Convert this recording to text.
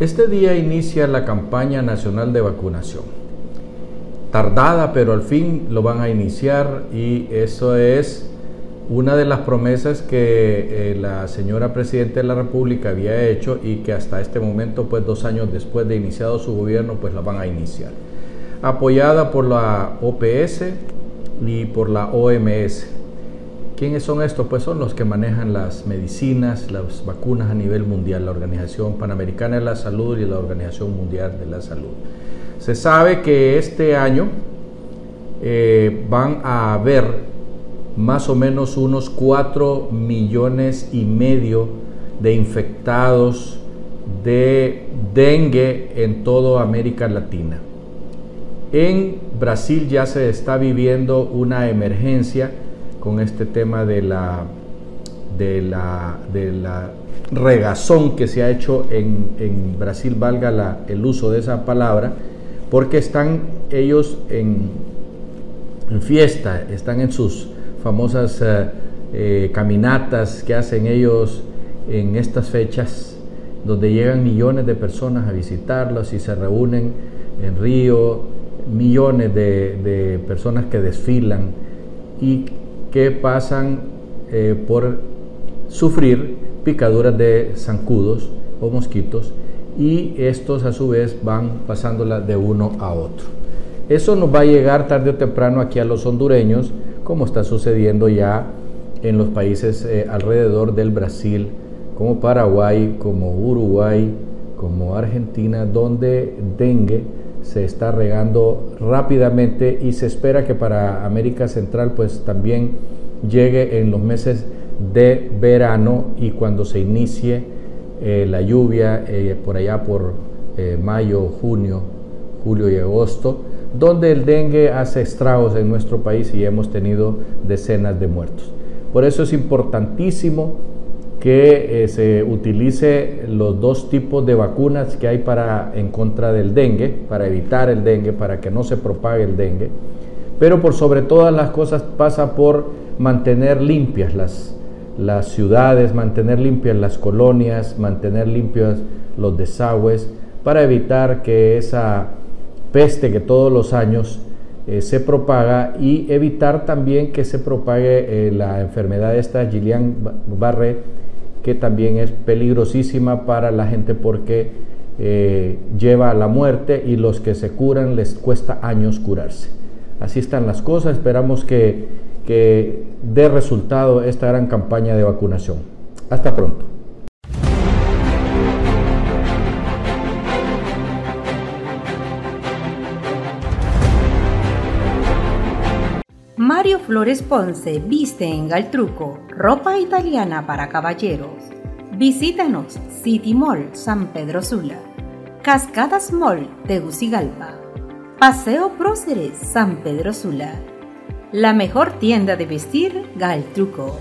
Este día inicia la campaña nacional de vacunación. Tardada, pero al fin lo van a iniciar y eso es una de las promesas que eh, la señora Presidenta de la República había hecho y que hasta este momento, pues dos años después de iniciado su gobierno, pues la van a iniciar. Apoyada por la OPS y por la OMS. ¿Quiénes son estos? Pues son los que manejan las medicinas, las vacunas a nivel mundial, la Organización Panamericana de la Salud y la Organización Mundial de la Salud. Se sabe que este año eh, van a haber más o menos unos 4 millones y medio de infectados de dengue en toda América Latina. En Brasil ya se está viviendo una emergencia con este tema de la, de la, de la regazón que se ha hecho en, Brasil, valga el uso de esa palabra, porque están ellos en, fiesta, están en sus famosas eh, eh, caminatas que hacen ellos en estas fechas, donde llegan millones de personas a visitarlos y se reúnen en Río, millones de, de personas que desfilan y que pasan eh, por sufrir picaduras de zancudos o mosquitos y estos a su vez van pasándola de uno a otro. Eso nos va a llegar tarde o temprano aquí a los hondureños, como está sucediendo ya en los países eh, alrededor del Brasil, como Paraguay, como Uruguay, como Argentina, donde dengue se está regando rápidamente y se espera que para América Central pues también llegue en los meses de verano y cuando se inicie eh, la lluvia eh, por allá por eh, mayo, junio, julio y agosto, donde el dengue hace estragos en nuestro país y hemos tenido decenas de muertos. Por eso es importantísimo que eh, se utilice los dos tipos de vacunas que hay para en contra del dengue, para evitar el dengue, para que no se propague el dengue. Pero por sobre todas las cosas pasa por mantener limpias las, las ciudades, mantener limpias las colonias, mantener limpios los desagües, para evitar que esa peste que todos los años eh, se propaga y evitar también que se propague eh, la enfermedad esta Gillian Barré que también es peligrosísima para la gente porque eh, lleva a la muerte y los que se curan les cuesta años curarse. Así están las cosas, esperamos que, que dé resultado esta gran campaña de vacunación. Hasta pronto. Mario Flores Ponce viste en Galtruco ropa italiana para caballeros. Visítanos City Mall San Pedro Sula, Cascadas Mall Tegucigalpa, Paseo Próceres San Pedro Sula, la mejor tienda de vestir Galtruco.